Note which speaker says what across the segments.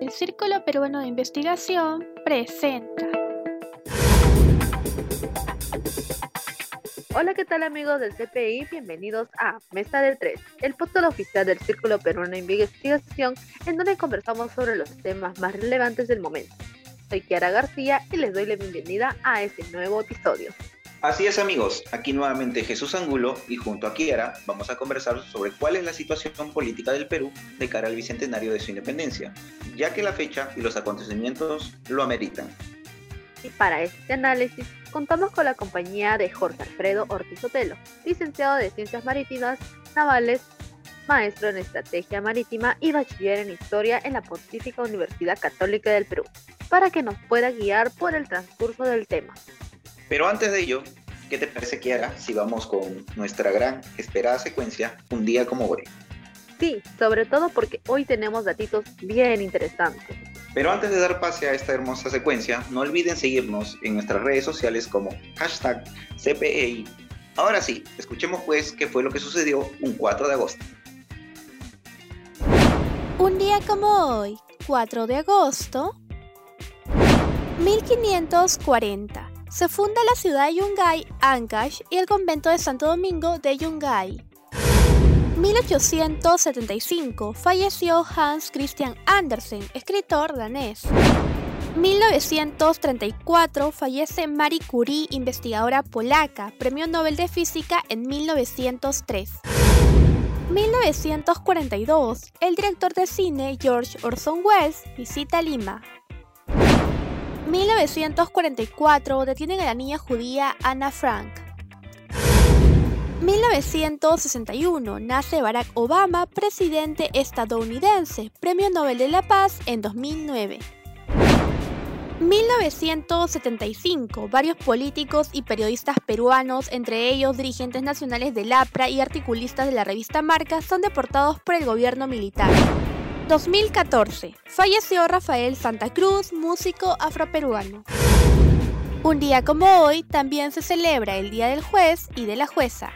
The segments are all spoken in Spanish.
Speaker 1: El Círculo Peruano de Investigación presenta.
Speaker 2: Hola, ¿qué tal amigos del CPI? Bienvenidos a Mesa de Tres, el podcast oficial del Círculo Peruano de Investigación, en donde conversamos sobre los temas más relevantes del momento. Soy Kiara García y les doy la bienvenida a este nuevo episodio.
Speaker 3: Así es amigos, aquí nuevamente Jesús Angulo y junto a Kiara vamos a conversar sobre cuál es la situación política del Perú de cara al bicentenario de su independencia, ya que la fecha y los acontecimientos lo ameritan.
Speaker 2: Y para este análisis contamos con la compañía de Jorge Alfredo Ortiz Otelo, licenciado de Ciencias Marítimas Navales, maestro en Estrategia Marítima y bachiller en Historia en la Pontífica Universidad Católica del Perú, para que nos pueda guiar por el transcurso del tema.
Speaker 3: Pero antes de ello, ¿qué te parece, Kiara, si vamos con nuestra gran esperada secuencia, Un día como hoy?
Speaker 2: Sí, sobre todo porque hoy tenemos datitos bien interesantes.
Speaker 3: Pero antes de dar pase a esta hermosa secuencia, no olviden seguirnos en nuestras redes sociales como hashtag CPEI. Ahora sí, escuchemos pues qué fue lo que sucedió un 4 de agosto.
Speaker 1: Un día como hoy, 4 de agosto, 1540 se funda la ciudad de Yungay, Ancash y el convento de Santo Domingo de Yungay. 1875 falleció Hans Christian Andersen, escritor danés. 1934 fallece Marie Curie, investigadora polaca, Premio Nobel de Física en 1903. 1942, el director de cine George Orson Welles visita Lima. 1944 detienen a la niña judía Anna Frank. 1961 nace Barack Obama, presidente estadounidense, Premio Nobel de la Paz en 2009. 1975, varios políticos y periodistas peruanos, entre ellos dirigentes nacionales del APRA y articulistas de la revista Marca, son deportados por el gobierno militar. 2014. Falleció Rafael Santa Cruz, músico afroperuano. Un día como hoy también se celebra el Día del Juez y de la Jueza.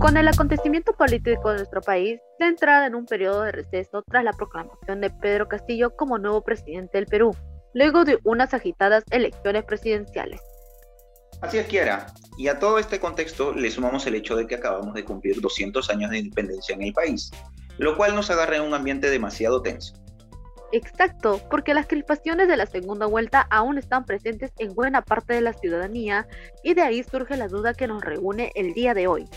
Speaker 2: Con el acontecimiento político de nuestro país, la entrada en un periodo de receso tras la proclamación de Pedro Castillo como nuevo presidente del Perú, luego de unas agitadas elecciones presidenciales.
Speaker 3: Así es, Kiara. Y a todo este contexto le sumamos el hecho de que acabamos de cumplir 200 años de independencia en el país, lo cual nos agarra en un ambiente demasiado tenso.
Speaker 2: Exacto, porque las crispaciones de la segunda vuelta aún están presentes en buena parte de la ciudadanía y de ahí surge la duda que nos reúne el día de hoy.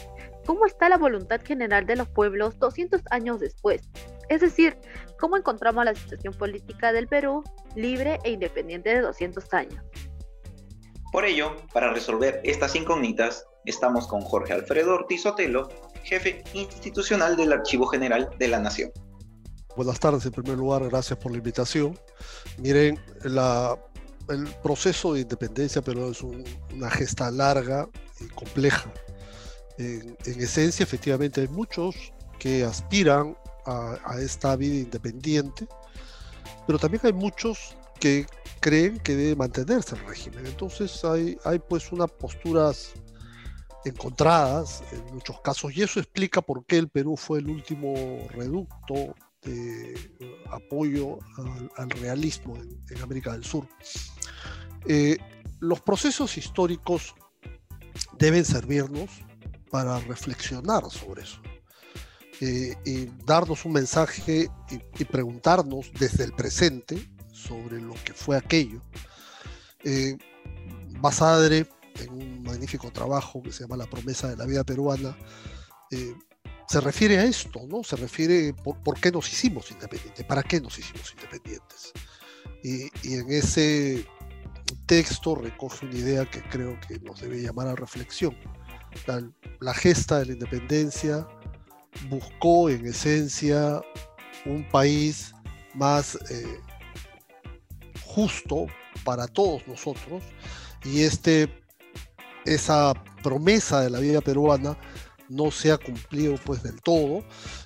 Speaker 2: ¿Cómo está la voluntad general de los pueblos 200 años después? Es decir, ¿cómo encontramos la situación política del Perú libre e independiente de 200 años?
Speaker 3: Por ello, para resolver estas incógnitas, estamos con Jorge Alfredo Ortiz Otelo, jefe institucional del Archivo General de la Nación.
Speaker 4: Buenas tardes, en primer lugar, gracias por la invitación. Miren, el proceso de independencia pero es una gesta larga y compleja. En, esencia, efectivamente, hay muchos que aspiran a, a esta vida independiente, pero también hay muchos que creen que debe mantenerse el régimen. Entonces hay, pues unas posturas encontradas en muchos casos y eso explica por qué el Perú fue el último reducto de apoyo al, realismo en, América del Sur. Eh, los procesos históricos deben servirnos para reflexionar sobre eso eh, y darnos un mensaje y preguntarnos desde el presente sobre lo que fue aquello. Eh, Basadre, en un magnífico trabajo que se llama La promesa de la vida peruana, eh, se refiere a esto, ¿no? Se refiere por, por, qué nos hicimos independientes, para qué nos hicimos independientes. Y, en ese texto recoge una idea que creo que nos debe llamar a reflexión. La, la gesta de la independencia buscó en esencia un país más eh, justo para todos nosotros y este, esa promesa de la vida peruana no se ha cumplido pues del todo.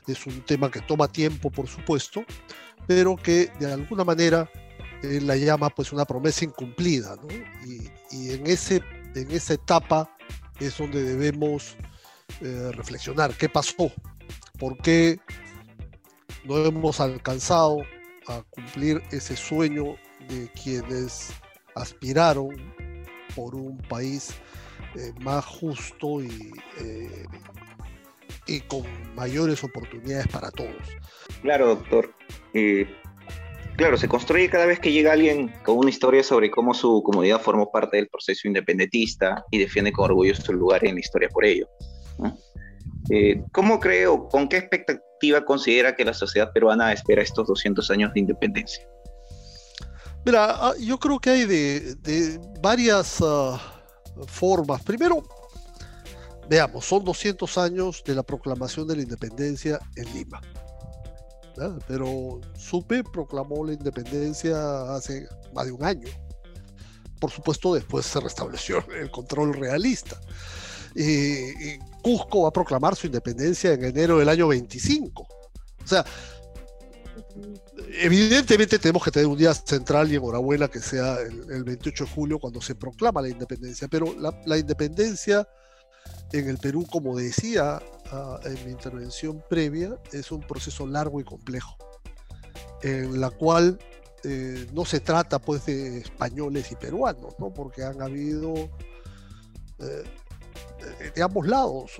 Speaker 4: Es un tema que toma tiempo, por supuesto, pero que de alguna manera la llama pues una promesa incumplida. Y, en, ese, en esa etapa es donde debemos eh, reflexionar qué pasó, por qué no hemos alcanzado a cumplir ese sueño de quienes aspiraron por un país eh, más justo y, eh, y con mayores oportunidades para todos.
Speaker 3: Claro, doctor. Eh, claro, se construye cada vez que llega alguien con una historia sobre cómo su comunidad formó parte del proceso independentista y defiende con orgullo su lugar en la historia por ello. ¿Cómo cree o con qué expectativa considera que la sociedad peruana espera estos 200 años de independencia?
Speaker 4: Mira, ah, yo creo que hay de, varias ah, formas. Primero, veamos, son 200 años de la proclamación de la independencia en Lima. Pero Supe proclamó la independencia hace más de un año. Por supuesto, después se restableció el control realista. y Cusco va a proclamar su independencia en enero del año 25. O sea, evidentemente tenemos que tener un día central y enhorabuena que sea el, 28 de julio cuando se proclama la independencia, pero la, independencia en el Perú, como decía ah, en mi intervención previa, es un proceso largo y complejo, en la cual eh, no se trata pues de españoles y peruanos, ¿no? porque han habido eh, de ambos lados,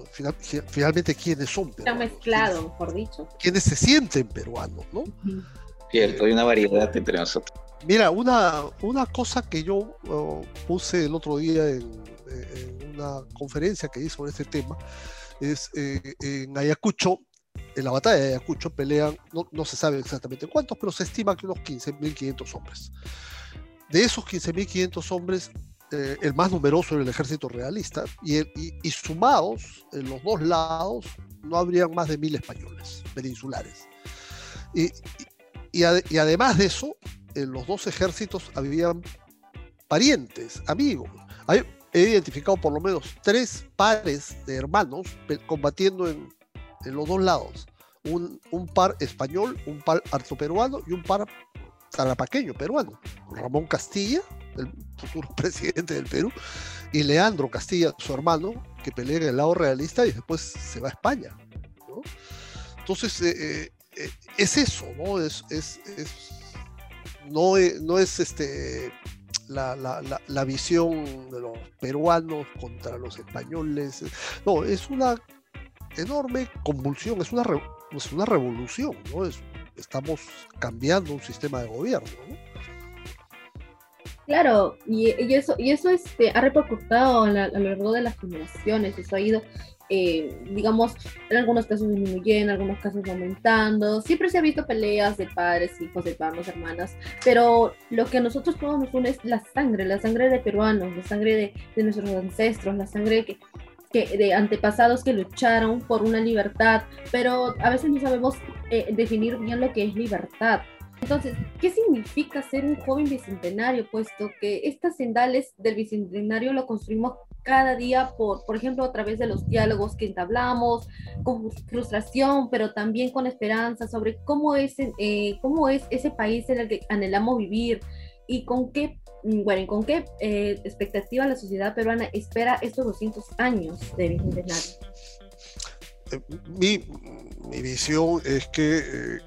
Speaker 4: finalmente quienes son
Speaker 2: peruanos. Está mezclado, mejor dicho.
Speaker 4: Quienes se sienten peruanos, ¿no?
Speaker 3: Cierto, hay una variedad entre nosotros.
Speaker 4: Mira, una, una cosa que yo oh, puse el otro día en, una conferencia que hice sobre este tema es eh, en Ayacucho, en la batalla de Ayacucho pelean, no, no se sabe exactamente cuántos, pero se estima que unos 15.500 hombres. De esos 15.500 hombres, eh, el más numeroso era el ejército realista, y, y, sumados en los dos lados no habrían más de mil españoles peninsulares. Y, y, además de eso, en los dos ejércitos habían parientes, amigos. he identificado por lo menos tres pares de hermanos combatiendo en, los dos lados. Un, par español, un par arzoperuano y un par tarapaqueño peruano. Ramón Castilla, el futuro presidente del Perú, y Leandro Castilla, su hermano, que pelea en el lado realista y después se va a España. Entonces, eh, eh, eh, es eso, ¿no? Es, es, no, es, no es este, la, la, la, visión de los peruanos contra los españoles. No, es una enorme convulsión, es una, es una revolución, ¿no? Es, estamos cambiando un sistema de gobierno, ¿no?
Speaker 2: Claro, y, y, eso, y eso este, ha repercutido a, lo largo de las generaciones, eso ha ido eh, digamos, en algunos casos disminuyendo, en algunos casos aumentando. Siempre se ha visto peleas de padres, hijos, de hermanos, hermanas, pero lo que a nosotros nos une es la sangre, la sangre de peruanos, la sangre de, de nuestros ancestros, la sangre que, que, de antepasados que lucharon por una libertad, pero a veces no sabemos eh, definir bien lo que es libertad. Entonces, ¿qué significa ser un joven bicentenario? Puesto que estas sendales del bicentenario lo construimos cada día, por, por ejemplo, a través de los diálogos que entablamos, con frustración, pero también con esperanza sobre cómo es, eh, cómo es ese país en el que anhelamos vivir y con qué, bueno, con qué eh, expectativa la sociedad peruana espera estos 200 años de bicentenario.
Speaker 4: Mi, mi visión es que eh,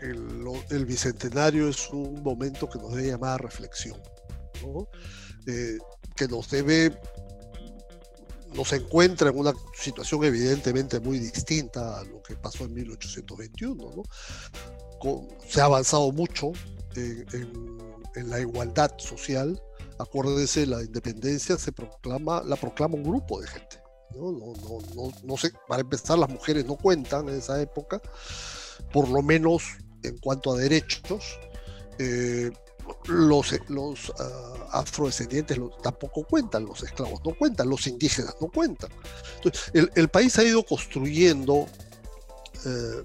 Speaker 4: el, bicentenario es un momento que nos debe llamar a reflexión, eh, que nos debe, nos encuentra en una situación evidentemente muy distinta a lo que pasó en 1821. se ha avanzado mucho en, en, la igualdad social. Acuérdense, la independencia se proclama, la proclama un grupo de gente. ¿No? No, no, no, sé, para empezar las mujeres no cuentan en esa época, por lo menos en cuanto a derechos. Eh, los, los ah, afrodescendientes tampoco cuentan, los esclavos no cuentan, los indígenas no cuentan. Entonces, el, país ha ido construyendo, eh,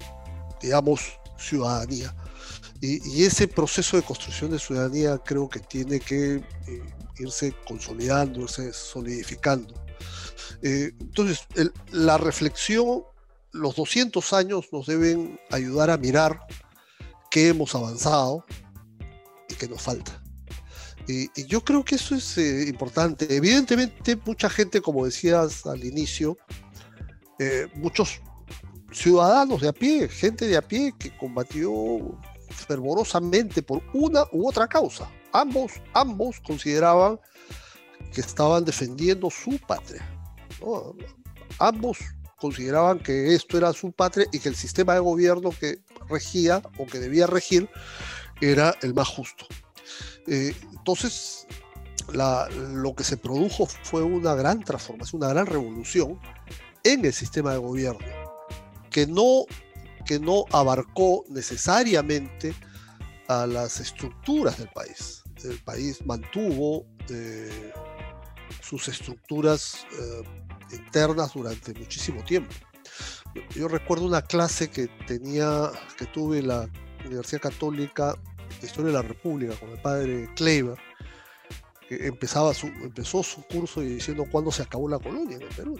Speaker 4: digamos, ciudadanía. Y, ese proceso de construcción de ciudadanía creo que tiene que eh, irse consolidando, irse solidificando. Eh, entonces, la reflexión, los 200 años nos deben ayudar a mirar qué hemos avanzado y qué nos falta. Y, yo creo que eso es eh, importante. Evidentemente, mucha gente, como decías al inicio, eh, muchos ciudadanos de a pie, gente de a pie que combatió fervorosamente por una u otra causa. Ambos, ambos consideraban que estaban defendiendo su patria. Ambos consideraban que esto era su patria y que el sistema de gobierno que regía o que debía regir era el más justo. Eh, entonces, lo que se produjo fue una gran transformación, una gran revolución en el sistema de gobierno, que no, que no abarcó necesariamente a las estructuras del país. El país mantuvo eh, sus estructuras eh, internas durante muchísimo tiempo. Yo recuerdo una clase que tenía, que tuve en la Universidad Católica de Historia de la República con el padre Kleiber, que empezaba su, empezó su curso diciendo cuándo se acabó la colonia en el Perú.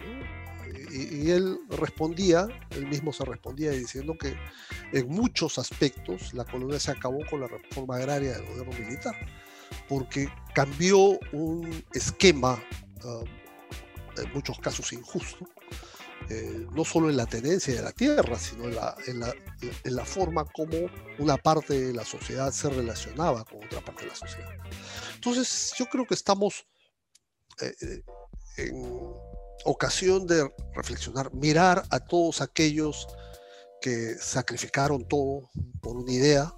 Speaker 4: Y, él respondía, él mismo se respondía diciendo que en muchos aspectos la colonia se acabó con la reforma agraria del gobierno militar, porque cambió un esquema, ah, en muchos casos injusto, eh, no solo en la tenencia de la tierra, sino en la, en, la, forma como una parte de la sociedad se relacionaba con otra parte de la sociedad. Entonces, yo creo que estamos eh, eh, en ocasión de reflexionar, mirar a todos aquellos que sacrificaron todo por una idea,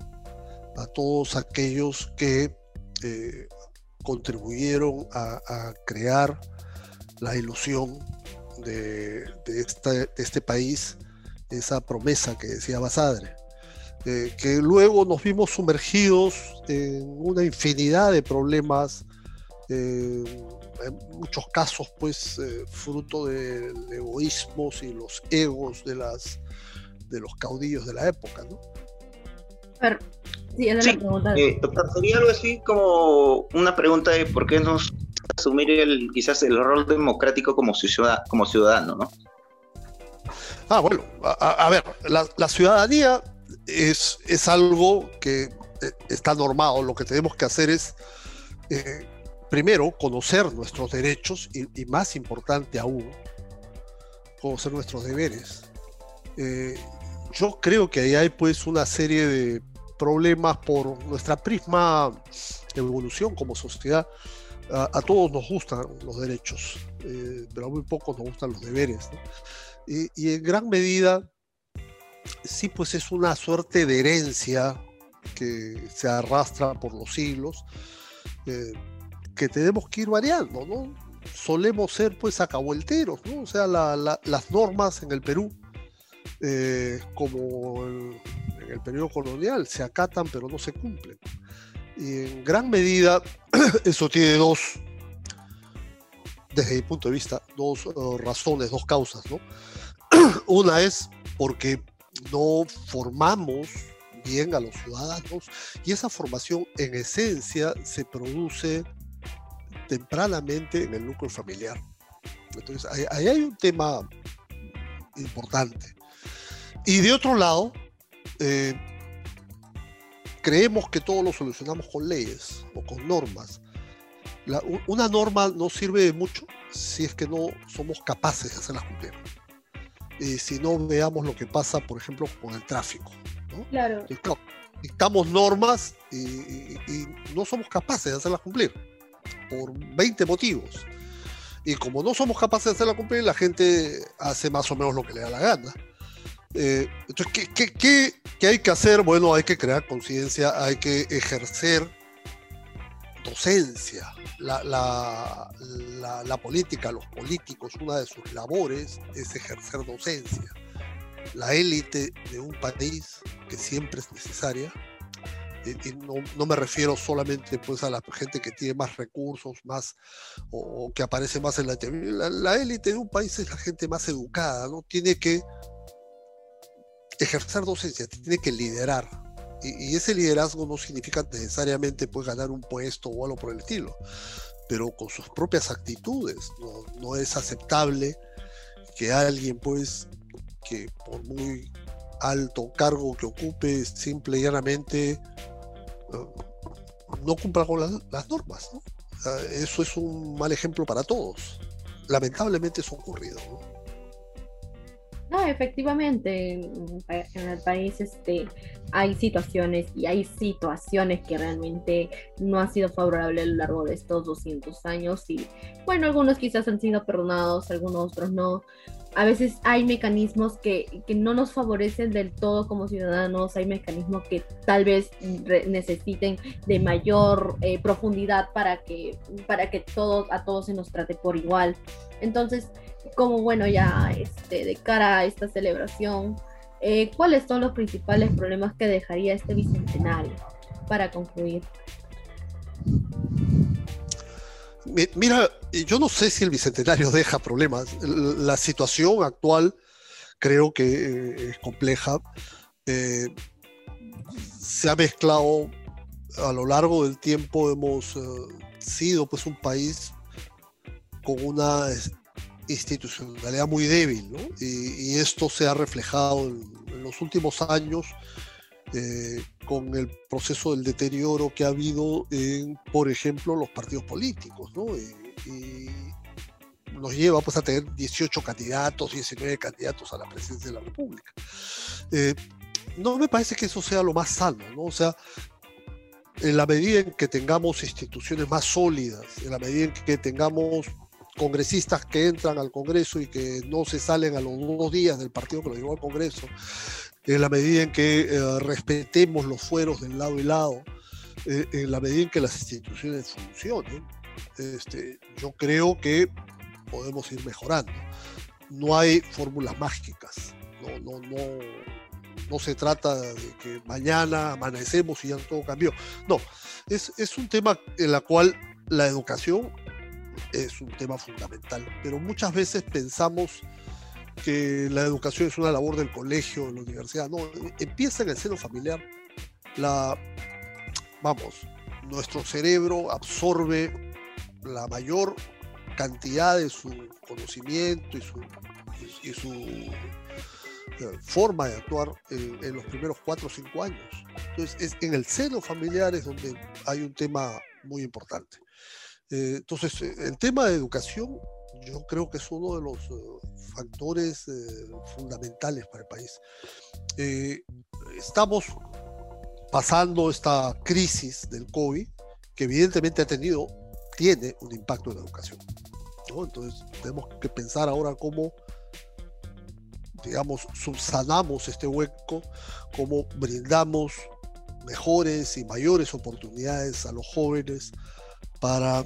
Speaker 4: a todos aquellos que contribuyeron a, a crear la ilusión de, este país, esa promesa que decía Basadre, eh, que luego nos vimos sumergidos en una infinidad de problemas, eh, en muchos casos pues eh, fruto de, egoísmos y los egos de, las, de los caudillos de la época. ¿no?
Speaker 3: sí, doctor, sería algo así como una pregunta de por qué nos asumir el, quizás el rol democrático como, ciudad, como ciudadano, ¿no?
Speaker 4: Ah, bueno, a, ver, la, ciudadanía es, es algo que eh, está normado. Lo que tenemos que hacer es, eh, primero, conocer nuestros derechos y, más importante aún, conocer nuestros deberes. Eh, yo creo que ahí hay pues una serie de problemas por nuestra prisma evolución como sociedad a, todos nos gustan los derechos, eh, pero a muy pocos nos gustan los deberes. Y, en gran medida, sí, pues es una suerte de herencia que se arrastra por los siglos, eh, que tenemos que ir variando, ¿no? Solemos ser, pues, acabuelteros, ¿no? O sea, las normas en el Perú, eh, como en el periodo colonial, se acatan pero no se cumplen. Y en gran medida eso tiene dos, desde mi punto de vista, dos uh, razones, dos causas. ¿no? Una es porque no formamos bien a los ciudadanos y esa formación en esencia se produce tempranamente en el núcleo familiar. Entonces, ahí, hay un tema importante. Y de otro lado, eh, creemos que todo lo solucionamos con leyes o con normas. una norma no sirve de mucho si es que no somos capaces de hacerlas cumplir. Y si no veamos lo que pasa, por ejemplo, con el tráfico.
Speaker 2: Claro.
Speaker 4: Dictamos normas y, no somos capaces de hacerlas cumplir por 20 motivos. Y como no somos capaces de hacerlas cumplir, la gente hace más o menos lo que le da la gana. Eh, entonces, ¿qué, qué, hay que hacer? Bueno, hay que crear conciencia, hay que ejercer docencia. La, la, política, los políticos, una de sus labores es ejercer docencia. La élite de un país, que siempre es necesaria, y, no, no, me refiero solamente pues a la gente que tiene más recursos, más o, que aparece más en la televisión. La élite de un país es la gente más educada, ¿no? Tiene que ejercer docencia, tiene que liderar. Y, ese liderazgo no significa necesariamente pues, ganar un puesto o algo por el estilo, pero con sus propias actitudes. No, es aceptable que alguien, pues, que por muy alto cargo que ocupe, simple y llanamente no cumpla con las, normas. eso es un mal ejemplo para todos. Lamentablemente eso ha ocurrido.
Speaker 5: Efectivamente, en el país este, hay situaciones y hay situaciones que realmente no han sido favorables a lo largo de estos 200 años y bueno, algunos quizás han sido perdonados, algunos otros no. A veces hay mecanismos que, que no nos favorecen del todo como ciudadanos, hay mecanismos que tal vez necesiten de mayor eh, profundidad para que, para que todos, a todos se nos trate por igual. Entonces, como bueno, ya este, de cara a esta celebración, eh, ¿cuáles son los principales problemas que dejaría este bicentenario para concluir?
Speaker 4: Mira, yo no sé si el bicentenario deja problemas. La situación actual creo que eh, es compleja. Eh, se ha mezclado a lo largo del tiempo, hemos sido pues un país con una institucionalidad muy débil, ¿no? y, esto se ha reflejado en, los últimos años eh, con el proceso del deterioro que ha habido en, por ejemplo, los partidos políticos, ¿no? y, nos lleva pues a tener 18 candidatos, 19 candidatos a la presidencia de la República. Eh, no me parece que eso sea lo más sano, ¿no? O sea, en la medida en que tengamos instituciones más sólidas, en la medida en que tengamos congresistas que entran al Congreso y que no se salen a los dos días del partido que lo llevó al Congreso, en la medida en que eh, respetemos los fueros del lado y lado, eh, en la medida en que las instituciones funcionen, este, yo creo que podemos ir mejorando. No hay fórmulas mágicas, no, no, no, no se trata de que mañana amanecemos y ya todo cambió. No, es, es un tema en el cual la educación es un tema fundamental, pero muchas veces pensamos que la educación es una labor del colegio, de la universidad. No, empieza en el seno familiar. La, vamos, nuestro cerebro absorbe la mayor cantidad de su conocimiento y su, y, su eh, forma de actuar en, los primeros cuatro o cinco años. Entonces, es, en el seno familiar es donde hay un tema muy importante. Eh, entonces, eh, el tema de educación yo creo que es uno de los eh, factores fundamentales para el país. estamos pasando esta crisis del COVID, que evidentemente ha tenido, tiene un impacto en la educación. Entonces, tenemos que pensar ahora cómo, digamos, subsanamos este hueco, cómo brindamos mejores y mayores oportunidades a los jóvenes para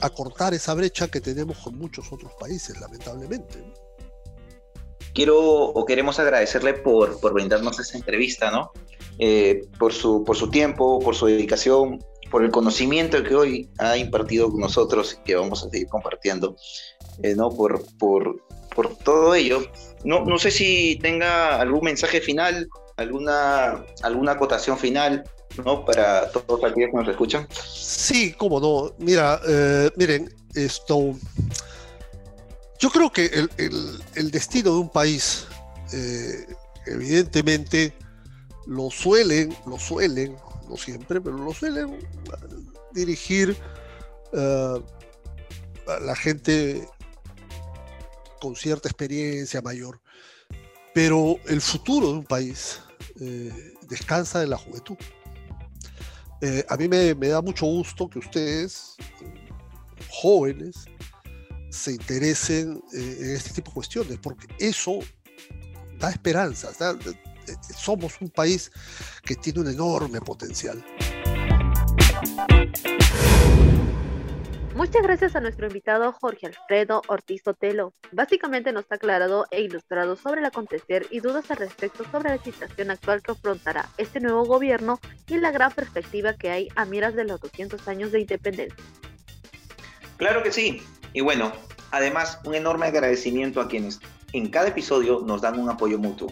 Speaker 4: acortar esa brecha que tenemos con muchos otros países, lamentablemente.
Speaker 3: Quiero o queremos agradecerle por, por brindarnos esta entrevista, ¿no? Eh, por, su, por su tiempo, por su dedicación, por el conocimiento que hoy ha impartido con nosotros y que vamos a seguir compartiendo, eh, ¿no? Por, por, por todo ello. No, no sé si tenga algún mensaje final, alguna, alguna acotación final ¿no? Para todos aquellos que nos escuchan.
Speaker 4: Sí, cómo no. Mira, eh, miren, esto. Yo creo que el, destino de un país, eh, evidentemente, lo suelen, lo suelen, no siempre, pero lo suelen dirigir eh, a la gente con cierta experiencia mayor. Pero el futuro de un país descansa en la juventud. Eh, a mí me, da mucho gusto que ustedes, jóvenes, se interesen eh, en este tipo de cuestiones, porque eso da esperanza. Eh, somos un país que tiene un enorme potencial.
Speaker 2: Muchas gracias a nuestro invitado Jorge Alfredo Ortiz Otelo. Básicamente nos ha aclarado e ilustrado sobre el acontecer y dudas al respecto sobre la situación actual que afrontará este nuevo gobierno y la gran perspectiva que hay a miras de los 200 años de independencia.
Speaker 3: Claro que sí. Y bueno, además un enorme agradecimiento a quienes en cada episodio nos dan un apoyo mutuo.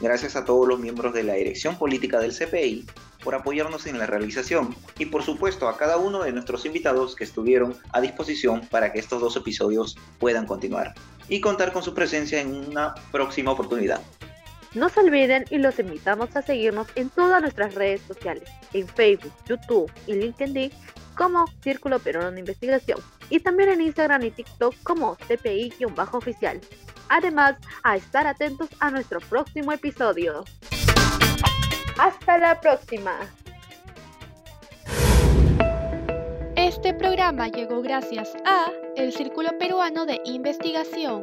Speaker 3: Gracias a todos los miembros de la dirección política del CPI por apoyarnos en la realización y por supuesto a cada uno de nuestros invitados que estuvieron a disposición para que estos dos episodios puedan continuar y contar con su presencia en una próxima oportunidad.
Speaker 2: No se olviden y los invitamos a seguirnos en todas nuestras redes sociales, en Facebook, YouTube y LinkedIn como Círculo Peruano de Investigación y también en Instagram y TikTok como CPI-oficial. Además, a estar atentos a nuestro próximo episodio. Hasta la próxima.
Speaker 1: Este programa llegó gracias a el Círculo Peruano de Investigación.